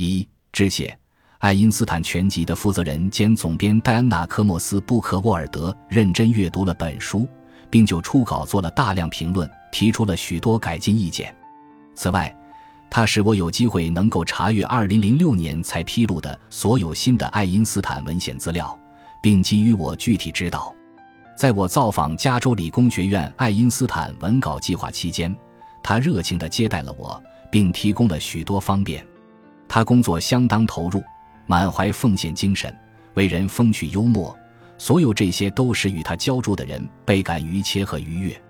一致谢。爱因斯坦全集的负责人兼总编戴安娜·科莫斯布克沃尔德认真阅读了本书，并就初稿做了大量评论，提出了许多改进意见。此外，他使我有机会能够查阅2006年才披露的所有新的爱因斯坦文献资料，并给予我具体指导。在我造访加州理工学院爱因斯坦文稿计划期间，他热情地接待了我，并提供了许多方便。他工作相当投入。满怀奉献精神，为人风趣幽默，所有这些都使与他交注的人倍感愉切和愉悦。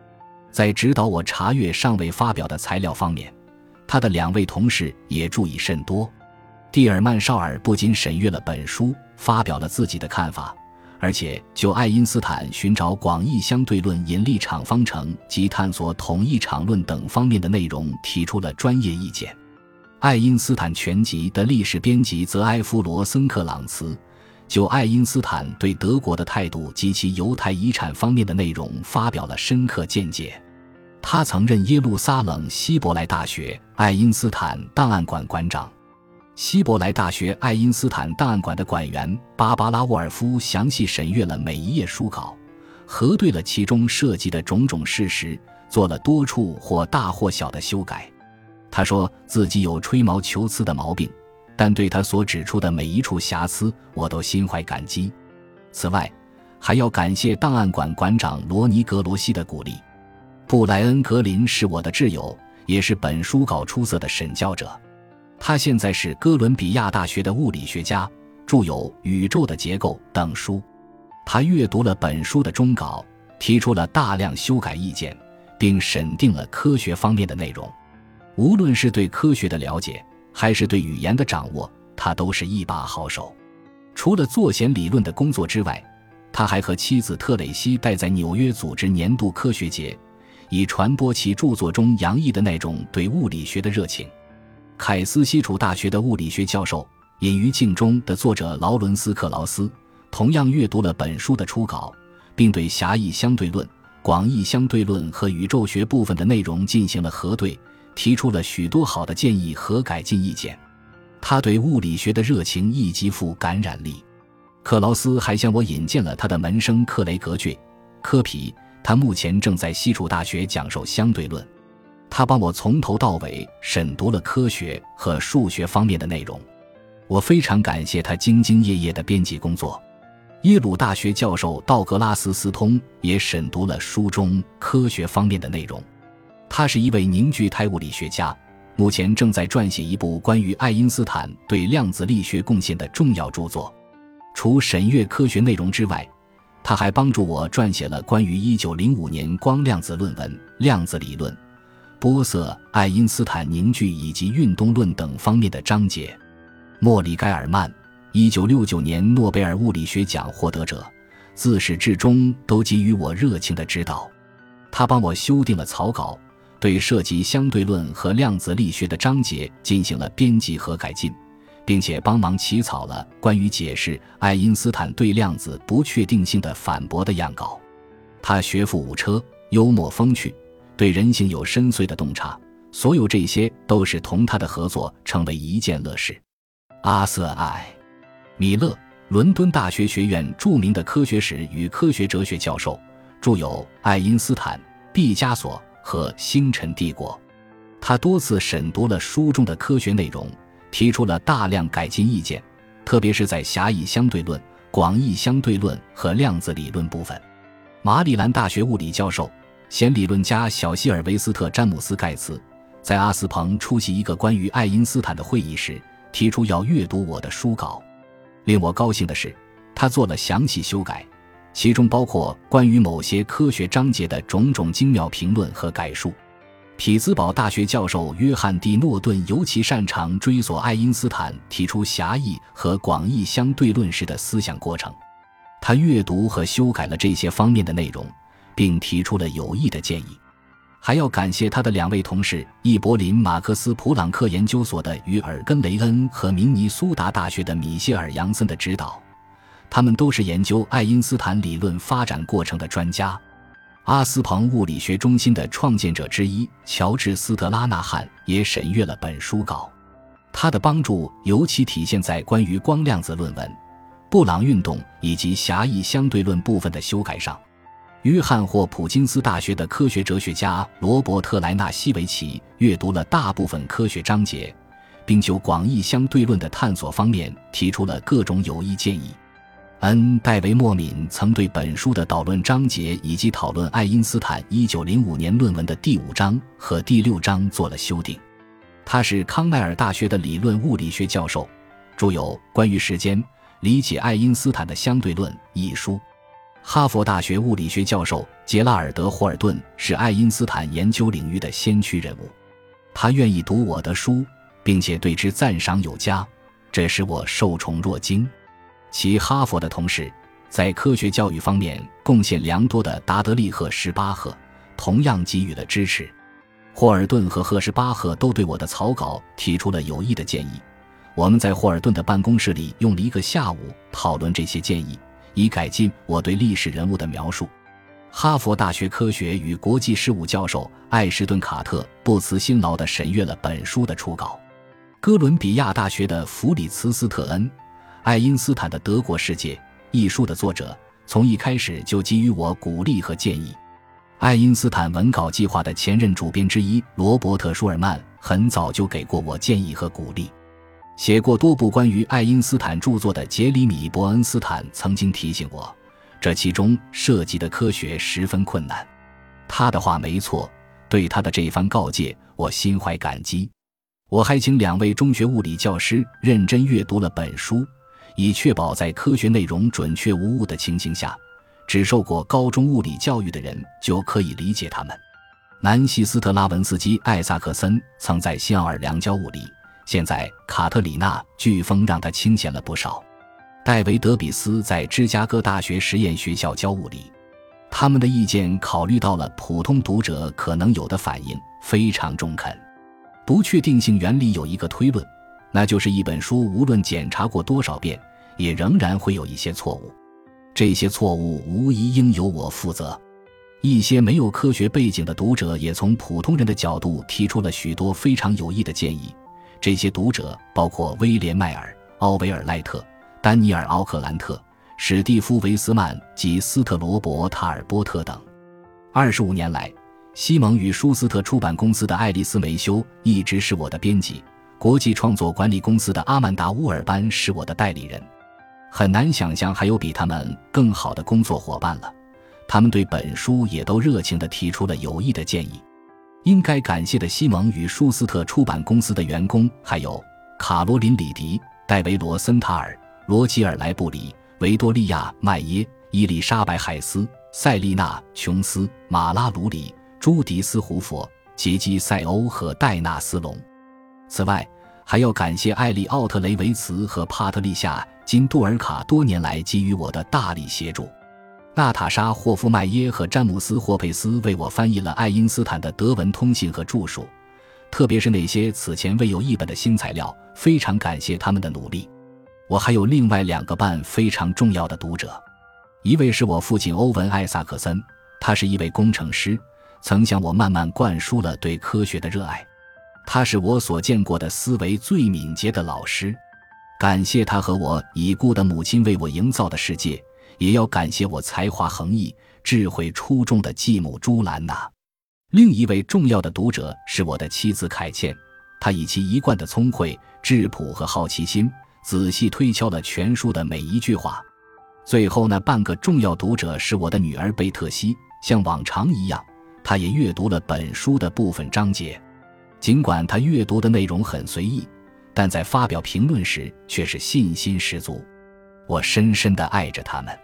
在指导我查阅尚未发表的材料方面，他的两位同事也注意甚多。蒂尔曼绍尔不仅审阅了本书，发表了自己的看法，而且就爱因斯坦寻找广义相对论引力场方程及探索统一场论等方面的内容提出了专业意见。爱因斯坦全集的历史编辑泽埃夫罗森克朗茨就爱因斯坦对德国的态度及其犹太遗产方面的内容发表了深刻见解。他曾任耶路撒冷希伯来大学爱因斯坦档案馆馆长。希伯来大学爱因斯坦档案馆的馆员芭芭拉沃尔夫详细审阅了每一页书稿，核对了其中涉及的种种事实，做了多处或大或小的修改。他说自己有吹毛求疵的毛病，但对他所指出的每一处瑕疵，我都心怀感激。此外，还要感谢档案馆馆长罗尼格罗西的鼓励。布莱恩格林是我的挚友，也是本书稿出色的审校者。他现在是哥伦比亚大学的物理学家，著有《宇宙的结构》等书。他阅读了本书的终稿，提出了大量修改意见，并审定了科学方面的内容。无论是对科学的了解，还是对语言的掌握，他都是一把好手。除了作弦理论的工作之外，他还和妻子特蕾西待在纽约组织年度科学节，以传播其著作中洋溢的那种对物理学的热情。凯斯西楚大学的物理学教授《隐于镜中》的作者劳伦斯·克劳斯同样阅读了本书的初稿，并对狭义相对论、广义相对论和宇宙学部分的内容进行了核对。提出了许多好的建议和改进意见，他对物理学的热情亦极富感染力。克劳斯还向我引荐了他的门生克雷格爵科皮，他目前正在西楚大学讲授相对论。他帮我从头到尾审读了科学和数学方面的内容，我非常感谢他兢兢业业的编辑工作。耶鲁大学教授道格拉斯斯通也审读了书中科学方面的内容。他是一位凝聚态物理学家，目前正在撰写一部关于爱因斯坦对量子力学贡献的重要著作。除审阅科学内容之外，他还帮助我撰写了关于1905年光量子论文、量子理论、波色、爱因斯坦凝聚以及运动论等方面的章节。莫里盖尔曼，1969年诺贝尔物理学奖获得者，自始至终都给予我热情的指导。他帮我修订了草稿。对涉及相对论和量子力学的章节进行了编辑和改进，并且帮忙起草了关于解释爱因斯坦对量子不确定性的反驳的样稿。他学富五车，幽默风趣，对人性有深邃的洞察。所有这些都使同他的合作成为一件乐事。阿瑟·艾米勒，伦敦大学学院著名的科学史与科学哲学教授，著有《爱因斯坦、毕加索》。和星辰帝国，他多次审读了书中的科学内容，提出了大量改进意见，特别是在狭义相对论、广义相对论和量子理论部分。马里兰大学物理教授、弦理论家小希尔维斯特·詹姆斯·盖茨，在阿斯彭出席一个关于爱因斯坦的会议时，提出要阅读我的书稿。令我高兴的是，他做了详细修改。其中包括关于某些科学章节的种种精妙评论和概述。匹兹堡大学教授约翰·蒂诺顿尤其擅长追索爱因斯坦提出狭义和广义相对论时的思想过程。他阅读和修改了这些方面的内容，并提出了有益的建议。还要感谢他的两位同事：易柏林马克思普朗克研究所的与尔根雷恩和明尼苏达大学的米歇尔杨森的指导。他们都是研究爱因斯坦理论发展过程的专家。阿斯彭物理学中心的创建者之一乔治·斯特拉纳汉也审阅了本书稿。他的帮助尤其体现在关于光量子论文、布朗运动以及狭义相对论部分的修改上。约翰霍普金斯大学的科学哲学家罗伯特莱纳西维奇阅读了大部分科学章节，并就广义相对论的探索方面提出了各种有益建议。恩·戴维莫敏曾对本书的导论章节以及讨论爱因斯坦1905年论文的第五章和第六章做了修订。他是康奈尔大学的理论物理学教授，著有《关于时间理解爱因斯坦的相对论》一书。哈佛大学物理学教授杰拉尔德·霍尔顿是爱因斯坦研究领域的先驱人物，他愿意读我的书，并且对之赞赏有加，这使我受宠若惊。其哈佛的同事在科学教育方面贡献良多的达德利·赫什巴赫同样给予了支持。霍尔顿和赫什巴赫都对我的草稿提出了有益的建议，我们在霍尔顿的办公室里用了一个下午讨论这些建议。以改进我对历史人物的描述。哈佛大学科学与国际事务教授艾什顿·卡特不辞辛劳地审阅了本书的初稿。哥伦比亚大学的弗里茨斯特恩《爱因斯坦的德国世界》一书的作者，从一开始就给予我鼓励和建议。爱因斯坦文稿计划的前任主编之一罗伯特·舒尔曼很早就给过我建议和鼓励。写过多部关于爱因斯坦著作的杰里米·伯恩斯坦曾经提醒我，这其中涉及的科学十分困难。他的话没错，对他的这番告诫，我心怀感激。我还请两位中学物理教师认真阅读了本书，以确保在科学内容准确无误的情形下，只受过高中物理教育的人就可以理解他们。南希·斯特拉文斯基·艾萨克森曾在新奥尔良教物理。现在，卡特里娜飓风让他清闲了不少。戴维·德比斯在芝加哥大学实验学校教物理，他们的意见考虑到了普通读者可能有的反应，非常中肯。不确定性原理有一个推论，那就是一本书无论检查过多少遍，也仍然会有一些错误。这些错误无疑应由我负责。一些没有科学背景的读者也从普通人的角度提出了许多非常有益的建议。这些读者包括威廉·迈尔、奥维尔·赖特、丹尼尔·奥克兰特、史蒂夫·维斯曼及斯特罗伯·塔尔波特等。二十五年来，西蒙与舒斯特出版公司的爱丽丝·梅修一直是我的编辑，国际创作管理公司的阿曼达·乌尔班是我的代理人。很难想象还有比他们更好的工作伙伴了。他们对本书也都热情地提出了有益的建议。应该感谢的西蒙与舒斯特出版公司的员工，还有卡罗琳·里迪、戴维·罗森塔尔、罗吉尔·莱布里、维多利亚·麦耶、伊丽莎白·海斯、塞丽娜·琼斯、马拉·鲁里、朱迪斯·胡佛、杰基·塞欧和戴纳斯·隆。此外，还要感谢艾利奥特·雷维茨和帕特丽夏·金杜尔卡多年来给予我的大力协助。娜塔莎·霍夫迈耶和詹姆斯·霍佩斯为我翻译了爱因斯坦的德文通信和著述，特别是那些此前未有译本的新材料。非常感谢他们的努力。我还有另外两个半非常重要的读者，一位是我父亲欧文·艾萨克森，他是一位工程师，曾向我慢慢灌输了对科学的热爱。他是我所见过的思维最敏捷的老师。感谢他和我已故的母亲为我营造的世界。也要感谢我才华横溢、智慧出众的继母朱兰娜。另一位重要的读者是我的妻子凯茜，她以其一贯的聪慧、质朴和好奇心，仔细推敲了全书的每一句话。最后那半个重要读者是我的女儿贝特西，像往常一样，她也阅读了本书的部分章节。尽管他阅读的内容很随意，但在发表评论时却是信心十足。我深深的爱着他们。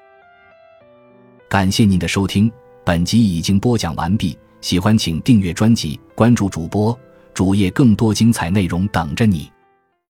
感谢您的收听，本集已经播讲完毕。喜欢请订阅专辑，关注主播主页，更多精彩内容等着你。